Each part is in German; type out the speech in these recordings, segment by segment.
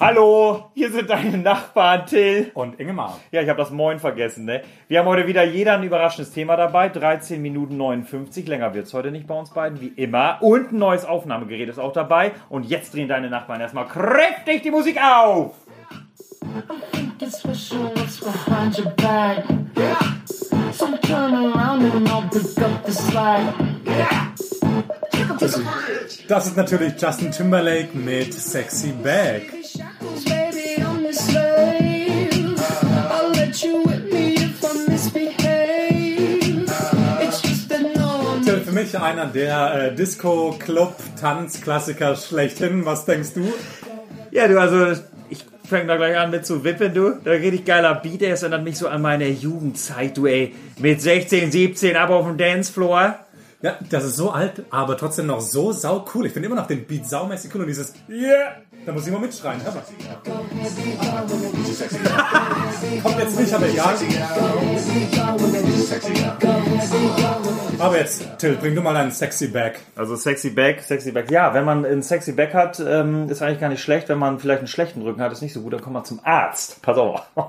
Hallo, hier sind deine Nachbarn Till. Und Ingemar. Ja, ich habe das Moin vergessen, ne? Wir haben heute wieder jeder ein überraschendes Thema dabei. 13 Minuten 59. Länger wird's heute nicht bei uns beiden, wie immer. Und ein neues Aufnahmegerät ist auch dabei. Und jetzt drehen deine Nachbarn erstmal kräftig die Musik auf. It's slack. Das ist natürlich Justin Timberlake mit Sexy one Für mich einer der äh, Disco, Club, Tanzklassiker schlechthin. Was denkst du? Ja, du, also ich fange da gleich an mit zu wippen, du. Da richtig geiler Beat, der erinnert mich so an meine Jugendzeit, du, ey. Mit 16, 17 ab auf dem Dancefloor. Ja, das ist so alt, aber trotzdem noch so sau cool. Ich finde immer noch den Beat saumäßig cool und dieses Yeah, da muss ich mal mitschreien. Hör mal. Kommt jetzt nicht, aber egal. Aber jetzt, Till, bring du mal deinen Sexy Back. Also sexy Back, sexy Back. Ja, wenn man ein sexy Back hat, ähm, ist eigentlich gar nicht schlecht. Wenn man vielleicht einen schlechten Rücken hat, ist nicht so gut. Dann kommt man zum Arzt. Pass auf.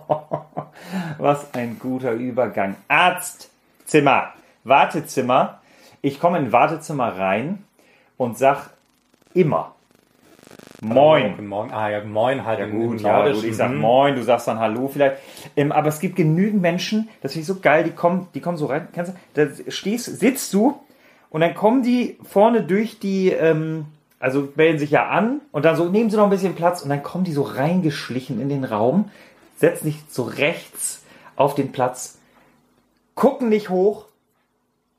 Was ein guter Übergang. Arztzimmer, Wartezimmer. Ich komme in ein Wartezimmer rein und sag immer Moin. Guten Morgen. Ah ja, moin halt. Ja gut, ja gut, ich sag Mhm. Moin, du sagst dann Hallo vielleicht. Ähm, aber es gibt genügend Menschen, das finde ich so geil, die kommen, die kommen so rein, kennst du, da stehst, sitzt du und dann kommen die vorne durch die, ähm, also melden sich ja an und dann so, nehmen sie noch ein bisschen Platz und dann kommen die so reingeschlichen in den Raum, setzen sich so rechts auf den Platz, gucken nicht hoch,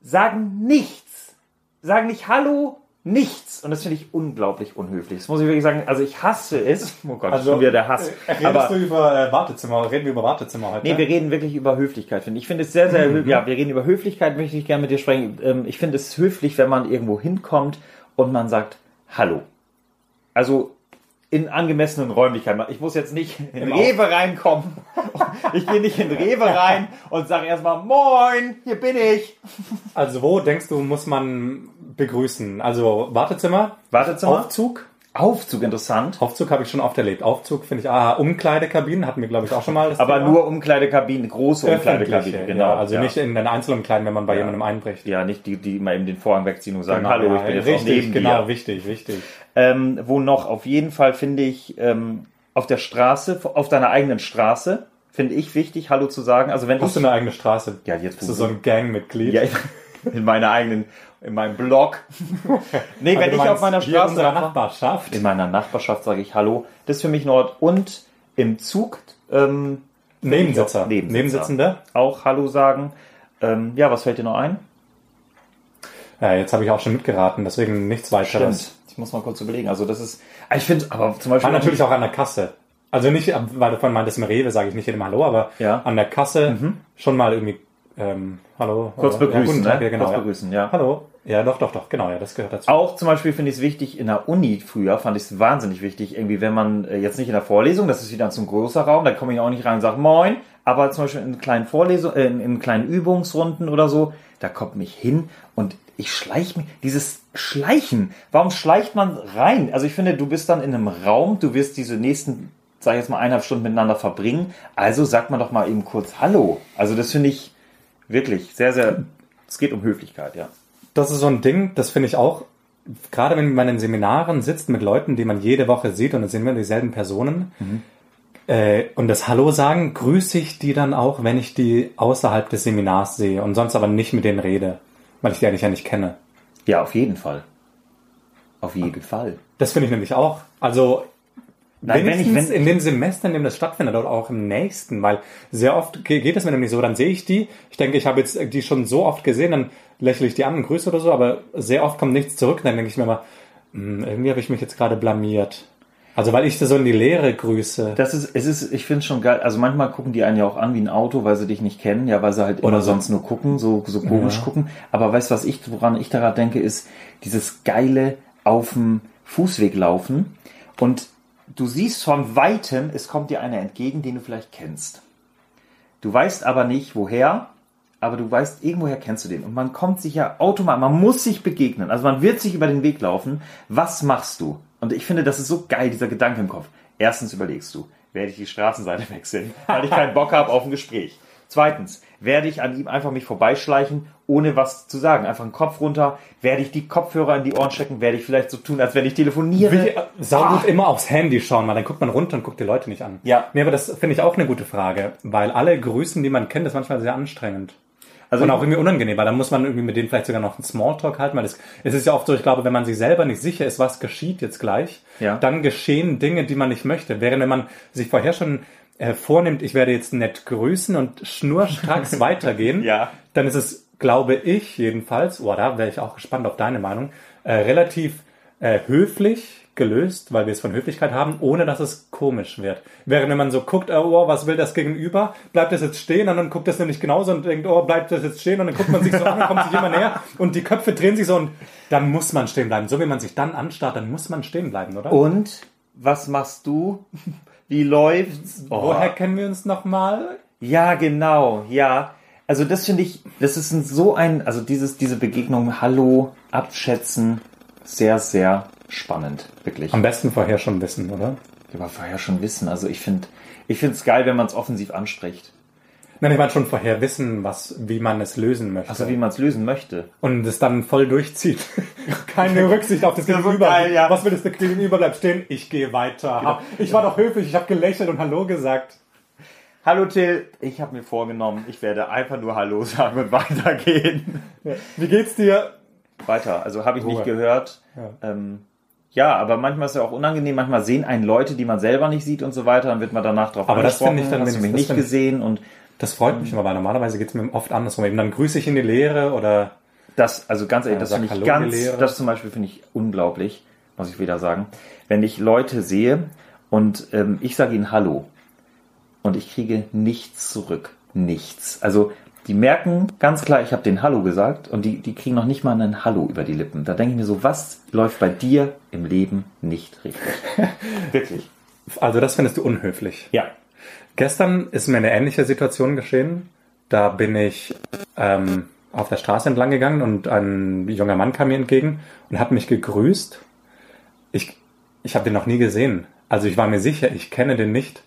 sagen nichts, sagen nicht Hallo, nichts. Und das finde ich unglaublich unhöflich. Das muss ich wirklich sagen. Also ich hasse es. Oh Gott, Also, schon wieder der Hass. Äh, Redest Aber du über äh, Wartezimmer? Reden wir über Wartezimmer heute? nee, wir reden wirklich über Höflichkeit, finde ich. Ich finde es sehr, sehr höflich. Ja, wir reden über Höflichkeit, möchte ich gerne mit dir sprechen. Ähm, Ich finde es höflich, wenn man irgendwo hinkommt und man sagt Hallo. Also in angemessenen Räumlichkeiten. Ich muss jetzt nicht in Im Rewe reinkommen. Ich gehe nicht in Rewe rein und sage erstmal Moin, hier bin ich. Also wo denkst du, muss man begrüßen? Also Wartezimmer? Wartezimmer? Aufzug? Aufzug, interessant. Aufzug habe ich schon oft erlebt. Aufzug finde ich, ah, Umkleidekabinen hatten wir, glaube ich, auch schon mal. Aber Thema. nur Umkleidekabine, große Umkleidekabine, Öffentliche, genau. Ja, also ja. nicht in den Einzelumkleiden, wenn man bei jemandem einbricht. Ja, nicht die, die mal eben den Vorhang wegziehen und sagen, Genau, hallo, ja, ich bin jetzt auch richtig, neben genau, dir. wichtig, wichtig. Ähm, wo noch? Auf jeden Fall finde ich ähm, auf der Straße, auf deiner eigenen Straße, finde ich wichtig, Hallo zu sagen. Also wenn Hast du ich, eine eigene Straße? ja jetzt Bist du so ein Gangmitglied? ja, in meiner eigenen, in meinem Blog. nee, wenn ich auf meiner in Straße fahre- Nachbarschaft. in meiner Nachbarschaft sage ich Hallo. Das ist für mich Nord und im Zug ähm, Nebensitzer. Nebensitzer. Nebensitzer. auch Hallo sagen. Ähm, ja, was fällt dir noch ein? Ja, jetzt habe ich auch schon mitgeraten, deswegen nichts weiteres. Ich muss mal kurz überlegen. Also das ist, Ah, ich finde, aber zum Beispiel War natürlich auch an der Kasse. Also nicht, weil du vorhin meintest, im Rewe sage ich nicht jedem Hallo, aber Ja. an der Kasse schon mal irgendwie ähm, Hallo. kurz begrüßen, ja, guten Tag, ne? ja, genau. kurz ja. begrüßen, ja. Hallo. Ja, doch, doch, doch, genau, ja, das gehört dazu. Auch zum Beispiel finde ich es wichtig, in der Uni früher fand ich es wahnsinnig wichtig, irgendwie, wenn man äh, jetzt nicht in der Vorlesung, das ist wieder zum größer Raum, da komme ich auch nicht rein und sage Moin, aber zum Beispiel in kleinen Vorlesungen, äh, in, in kleinen Übungsrunden oder so, da kommt mich hin und ich schleich mich, dieses Schleichen, warum schleicht man rein? Also ich finde, du bist dann in einem Raum, du wirst diese nächsten, sag ich jetzt mal, eineinhalb Stunden miteinander verbringen, also sagt man doch mal eben kurz Hallo. Also das finde ich wirklich sehr, sehr, es geht um Höflichkeit, ja. Das ist so ein Ding, das finde ich auch, gerade wenn man in Seminaren sitzt mit Leuten, die man jede Woche sieht und es sind immer dieselben Personen, äh, und das Hallo sagen, grüße ich die dann auch, wenn ich die außerhalb des Seminars sehe und sonst aber nicht mit denen rede, weil ich die eigentlich ja nicht kenne. Ja, auf jeden Fall. Auf jeden Fall. Das finde ich nämlich auch. Also Nein, wenn ich- wenn- in dem Semester, in dem das stattfindet, oder auch im nächsten, weil sehr oft ge- geht es mir nämlich so, dann sehe ich die, ich denke, ich habe jetzt die schon so oft gesehen, dann lächle ich die an und grüße oder so, aber sehr oft kommt nichts zurück, dann denke ich mir immer, hm, irgendwie habe ich mich jetzt gerade blamiert. Also weil ich so in die Leere grüße. Das ist, es ist, ich finde es schon geil. Also manchmal gucken die einen ja auch an wie ein Auto, weil sie dich nicht kennen, ja, weil sie halt Oder so. sonst nur gucken, so, so komisch gucken. Aber weißt du, was ich, woran ich daran denke, ist dieses geile auf dem Fußweg laufen und du siehst von weitem, es kommt dir einer entgegen, den du vielleicht kennst. Du weißt aber nicht, woher, aber du weißt, irgendwoher kennst du den. Und man kommt sich ja automatisch, man muss sich begegnen. Also man wird sich über den Weg laufen. Was machst du? Und ich finde, das ist so geil, dieser Gedanke im Kopf. Erstens überlegst du, werde ich die Straßenseite wechseln, weil ich keinen Bock habe auf ein Gespräch. Zweitens, werde ich an ihm einfach mich vorbeischleichen, ohne was zu sagen. Einfach den Kopf runter. Werde ich die Kopfhörer in die Ohren stecken? Werde ich vielleicht so tun, als wenn ich telefoniere? Wie, sau gut immer aufs Handy schauen, weil dann guckt man runter und guckt die Leute nicht an. Ja. Nee, aber das finde ich auch eine gute Frage, weil alle Grüßen, die man kennt, ist manchmal sehr anstrengend. Also und auch irgendwie unangenehm, weil dann muss man irgendwie mit denen vielleicht sogar noch einen Smalltalk halten, weil es, es ist ja oft so, ich glaube, wenn man sich selber nicht sicher ist, was geschieht jetzt gleich, Ja. dann geschehen Dinge, die man nicht möchte. Während wenn man sich vorher schon äh, vornimmt, ich werde jetzt nett grüßen und schnurstracks weitergehen, Ja. dann ist es, glaube ich jedenfalls, oh, da wäre ich auch gespannt auf deine Meinung, äh, relativ äh, höflich gelöst, weil wir es von Höflichkeit haben, ohne dass es komisch wird. Während wenn man so guckt, oh, was will das Gegenüber, bleibt das jetzt stehen und dann guckt das nämlich genauso und denkt, oh, bleibt das jetzt stehen und dann guckt man sich so an und kommt sich immer näher und die Köpfe drehen sich so und dann muss man stehen bleiben. So wie man sich dann anstarrt, dann muss man stehen bleiben, oder? Und was machst du? Wie läuft's? Oh. Woher kennen wir uns nochmal? Ja, genau, ja. Also das finde ich, das ist ein, so ein, also dieses, diese Begegnung, Hallo, abschätzen, sehr, sehr spannend, wirklich. Am besten vorher schon wissen, oder? Aber vorher schon wissen. Also ich finde, ich finde es geil, wenn man es offensiv anspricht. Nein, ich meine schon vorher wissen, was, wie man es lösen möchte. Also wie man es lösen möchte. und es dann voll durchzieht. Keine Rücksicht auf das Das Gegenüber. geil, ja. Was will das Gegenüber? Bleibt stehen. Ich gehe weiter. Genau. Ich war doch höflich. Ich habe gelächelt und Hallo gesagt. Hallo Till, ich habe mir vorgenommen, ich werde einfach nur Hallo sagen und weitergehen. Wie geht's dir? Weiter, also habe ich nicht Ruhe. gehört. Ja. Ähm, ja, aber manchmal ist es ja auch unangenehm. Manchmal sehen einen Leute, die man selber nicht sieht und so weiter. Dann wird man danach drauf Aber das angesprochen. finde ich dann hast du mich nicht das gesehen und Das freut mich immer, weil normalerweise geht's mir oft andersrum. Eben dann grüße ich in die Leere oder Das, also ganz ehrlich, Ja, das finde ich ganz, das zum Beispiel finde ich unglaublich, muss ich wieder sagen. Wenn ich Leute sehe und ähm, ich sage ihnen Hallo und ich kriege nichts zurück. Nichts. Also die merken ganz klar, ich habe den Hallo gesagt und die, die kriegen noch nicht mal einen Hallo über die Lippen. Da denke ich mir so, was läuft bei dir im Leben nicht richtig? Wirklich. also das findest du unhöflich. Ja. Gestern ist mir eine ähnliche Situation geschehen. Da bin ich ähm, auf der Straße entlang gegangen und ein junger Mann kam mir entgegen und hat mich gegrüßt. Ich, ich habe den noch nie gesehen. Also ich war mir sicher, ich kenne den nicht.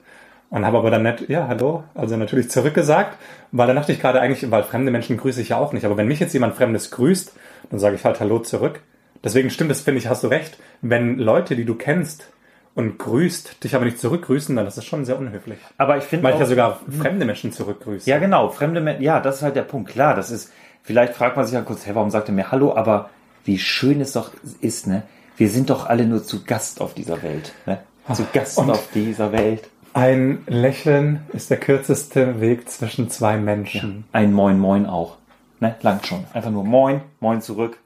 Und habe aber dann nicht, ja, hallo, also natürlich zurückgesagt, weil dann dachte ich gerade eigentlich, weil fremde Menschen grüße ich ja auch nicht. Aber wenn mich jetzt jemand Fremdes grüßt, dann sage ich halt Hallo zurück. Deswegen stimmt es, finde ich, hast du recht. Wenn Leute, die du kennst und grüßt, dich aber nicht zurückgrüßen, dann ist das schon sehr unhöflich. Aber ich finde ja sogar fremde Menschen zurückgrüße. Ja, genau. Fremde Menschen, ja, das ist halt der Punkt. Klar, das ist, vielleicht fragt man sich ja kurz, hey, warum sagt er mir Hallo? Aber wie schön es doch ist, ne? Wir sind doch alle nur zu Gast auf dieser Welt, ne? Zu Gast Und- auf dieser Welt. Ein Lächeln ist der kürzeste Weg zwischen zwei Menschen. Ein Moin Moin auch. Ne? Langt schon. Einfach nur Moin, Moin zurück.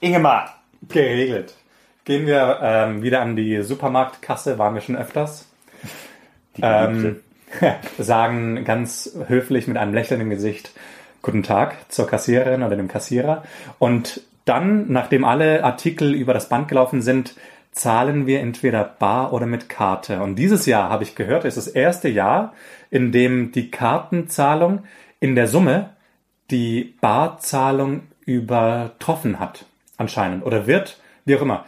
Ingemar! Geregelt. Gehen wir ähm, wieder an die Supermarktkasse, waren wir schon öfters. Die Ähm, sagen ganz höflich mit einem Lächeln im Gesicht Guten Tag zur Kassiererin oder dem Kassierer. Und dann, nachdem alle Artikel über das Band gelaufen sind, zahlen wir entweder bar oder mit Karte. Und dieses Jahr, habe ich gehört, ist das erste Jahr, in dem die Kartenzahlung in der Summe die Barzahlung übertroffen hat, anscheinend. Oder wird, wie auch immer.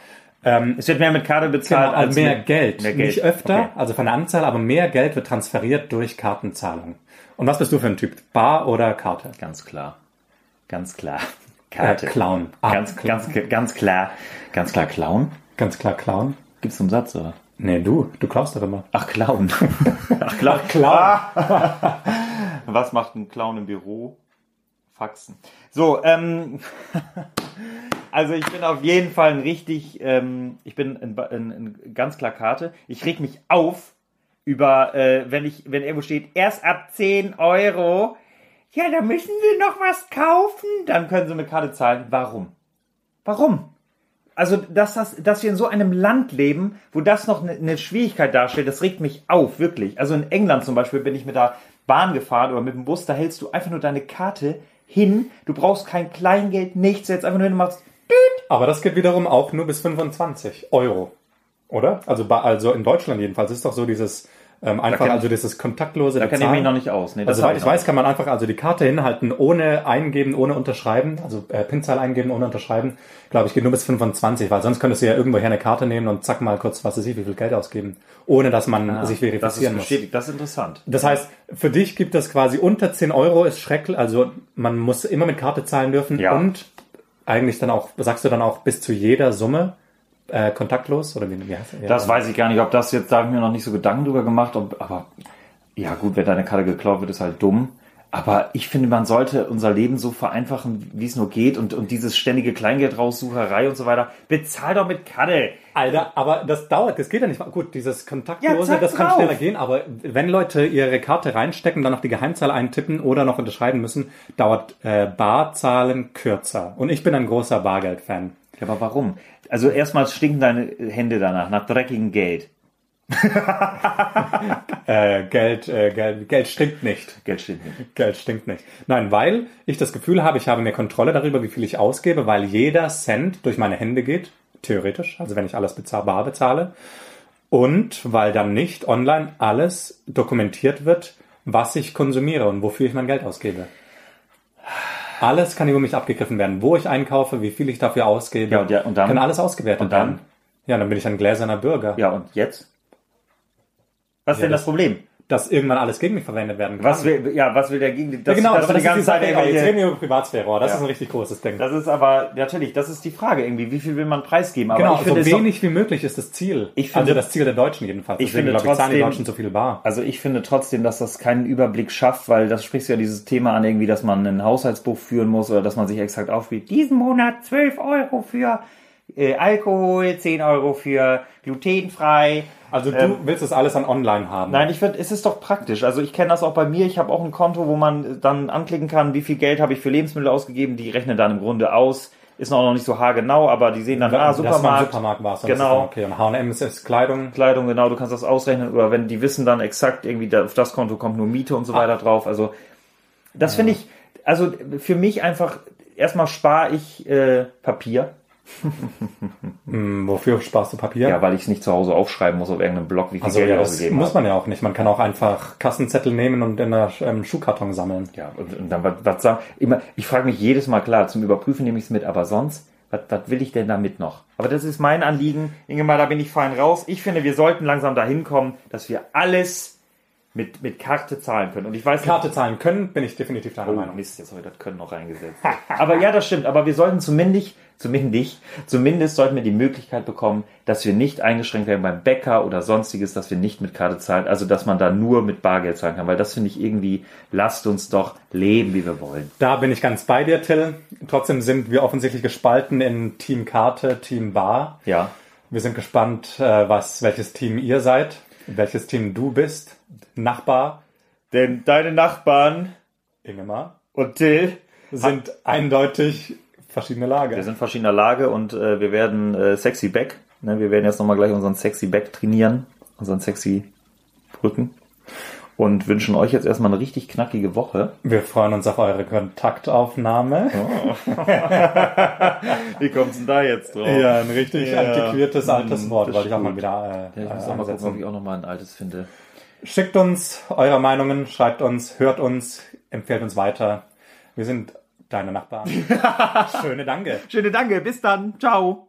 Es wird mehr mit Karte bezahlt Genau, also mehr mit, Geld. Mehr Geld. Nicht öfter, Okay. also von der Anzahl, aber mehr Geld wird transferiert durch Kartenzahlung. Und was bist du für ein Typ? Bar oder Karte? Ganz klar. Ganz klar. Äh, Karte. Clown. Ah, Ganz, ganz, ganz klar. Ganz klar Clown? Ganz klar Clown. Gibt's einen Satz, oder? Nee, du, du klaust doch immer. Ach, Clown. Ach, Clown. Clown. Was macht ein Clown im Büro? Faxen. So, ähm, also ich bin auf jeden Fall ein richtig, ähm, ich bin ein, ein, ein ganz klar Karte. Ich reg mich auf über, äh, wenn ich, wenn irgendwo steht, erst ab 10 Euro. Ja, da müssen Sie noch was kaufen. Dann können Sie mit Karte zahlen. Warum? Warum? Also, dass, das, dass wir in so einem Land leben, wo das noch eine, eine Schwierigkeit darstellt, das regt mich auf, wirklich. Also in England zum Beispiel bin ich mit der Bahn gefahren oder mit dem Bus, da hältst du einfach nur deine Karte hin. Du brauchst kein Kleingeld, nichts. Jetzt einfach nur hin und machst. Aber das geht wiederum auch nur bis 25 Euro. Oder? Also, bei- also in Deutschland jedenfalls ist doch so dieses Ähm, einfach also dieses kontaktlose Da kenne ich mich noch nicht aus. Nee, das also soweit ich noch weiß, kann man einfach also die Karte hinhalten, ohne eingeben, ohne unterschreiben, also äh, PIN-Zahl eingeben, ohne unterschreiben. Glaube ich, geht nur bis 25, weil sonst könntest du ja irgendwoher eine Karte nehmen und zack mal kurz, was weiß ich, wie viel Geld ausgeben, ohne dass man sich nicht. Das ist verifizieren muss. Das ist interessant. Das heißt, für dich gibt es quasi unter 10 Euro ist schrecklich, also man muss immer mit Karte zahlen dürfen Ja. und eigentlich dann auch, sagst du dann auch bis zu jeder Summe äh, kontaktlos oder wie, wie heißt ja, Das weiß ich gar nicht, ob das jetzt, da habe ich mir noch nicht so Gedanken drüber gemacht, ob, aber ja gut, wenn deine Karte geklaut wird, ist halt dumm. Aber ich finde, man sollte unser Leben so vereinfachen, wie es nur geht und, und dieses ständige Kleingeldraussucherei und so weiter. Bezahl doch mit Karte. Alter, aber das dauert, das geht ja nicht. mal. Gut, dieses kontaktlose, Ja, zack das kann drauf. schneller gehen, aber wenn Leute ihre Karte reinstecken, dann noch die Geheimzahl eintippen oder noch unterschreiben müssen, dauert äh, Barzahlen kürzer. Und ich bin ein großer Bargeld-Fan. Ja, aber warum? Also erstmal stinken deine Hände danach, nach dreckigem Geld. Äh, Geld, äh, Geld, Geld stinkt nicht. Geld stinkt nicht. Geld stinkt nicht. Nein, weil ich das Gefühl habe, ich habe mehr Kontrolle darüber, wie viel ich ausgebe, weil jeder Cent durch meine Hände geht, theoretisch, also wenn ich alles bezahl, bar bezahle. Und weil dann nicht online alles dokumentiert wird, was ich konsumiere und wofür ich mein Geld ausgebe. Alles kann über mich abgegriffen werden, wo ich einkaufe, wie viel ich dafür ausgebe. Ja, und ja, und dann- kann alles ausgewertet und dann? werden. Ja, dann bin ich ein gläserner Bürger. Ja, und jetzt? Was ist denn das, das- Problem? Dass irgendwann alles gegen mich verwendet werden kann. Was will, ja, was will der gegen das, ja, genau, aber du das die ist die ganze Sache. Zeit Jetzt irgendwelche- reden wir über Privatsphäre. Das Ja. ist ein richtig großes Ding. Das ist aber, natürlich, das ist die Frage irgendwie, wie viel will man preisgeben? Aber Genau, so wenig wie möglich ist das Ziel. Ich finde- also das Ziel der Deutschen jedenfalls. Ich finde glaube ich, zahlen die trotzdem- Deutschen so viel bar. Also ich finde trotzdem, dass das keinen Überblick schafft, weil das sprichst du ja dieses Thema an, irgendwie, dass man ein Haushaltsbuch führen muss oder dass man sich exakt aufspielt. Diesen Monat 12 Euro für äh, Alkohol, 10 Euro für glutenfrei. Also du ähm, willst das alles an online haben. Nein, ich finde, es ist doch praktisch. Also ich kenne das auch bei mir. Ich habe auch ein Konto, wo man dann anklicken kann, wie viel Geld habe ich für Lebensmittel ausgegeben. Die rechnen dann im Grunde aus. Ist auch noch nicht so haargenau, aber die sehen dann, ah, das Supermarkt. ein Supermarkt war Genau. Okay, und H&M ist, ist Kleidung. Kleidung, genau, du kannst das ausrechnen, oder wenn die wissen dann exakt irgendwie, auf das Konto kommt nur Miete und so weiter drauf. Also das finde ich, also für mich einfach, erstmal spare ich äh, Papier, Hm, wofür sparst du Papier? ja, weil ich es nicht zu Hause aufschreiben muss auf irgendeinem Blog, wie viel also Geld ja, das muss man ja auch nicht. Man kann auch einfach Kassenzettel nehmen und in einer ähm, Schuhkarton sammeln. Ja, und, und dann was, was sagen, immer, ich frage mich jedes Mal, klar, zum Überprüfen nehme ich es mit, aber sonst, was, was will ich denn damit noch? Aber das ist mein Anliegen, Ingemar, da bin ich fein raus. Ich finde, wir sollten langsam dahin kommen, dass wir alles mit, mit Karte zahlen können. Und ich weiß nicht, Karte zahlen können, bin ich definitiv deiner Oh, Meinung. Mist, jetzt habe ich das Können noch reingesetzt. aber ja, das stimmt. Aber wir sollten zumindest, zumindest, zumindest sollten wir die Möglichkeit bekommen, dass wir nicht eingeschränkt werden beim Bäcker oder sonstiges, dass wir nicht mit Karte zahlen. Also, dass man da nur mit Bargeld zahlen kann. Weil das finde ich irgendwie, lasst uns doch leben, wie wir wollen. Da bin ich ganz bei dir, Till. Trotzdem sind wir offensichtlich gespalten in Team Karte, Team Bar. Ja. Wir sind gespannt, äh, was, welches Team ihr seid, welches Team du bist. Nachbar, Denn deine Nachbarn Ingemar, und Till, sind eindeutig verschiedene wir Lager. sind verschiedener Lage und äh, wir werden äh, sexy Back. Ne, wir werden jetzt nochmal gleich unseren sexy Back trainieren, unseren sexy Rücken. Und wünschen euch jetzt erstmal eine richtig knackige Woche. Wir freuen uns auf eure Kontaktaufnahme. Wie kommt's denn da jetzt drauf? Ja, ein richtig Ja. antiquiertes altes Hm, Wort, das wollte ich auch mal wieder äh, Ja, ich muss äh, auch mal gucken, ob ich auch noch mal ein altes finde. Schickt uns eure Meinungen, schreibt uns, hört uns, empfehlt uns weiter. Wir sind deine Nachbarn. Schöne Danke. Schöne Danke, bis dann. Ciao.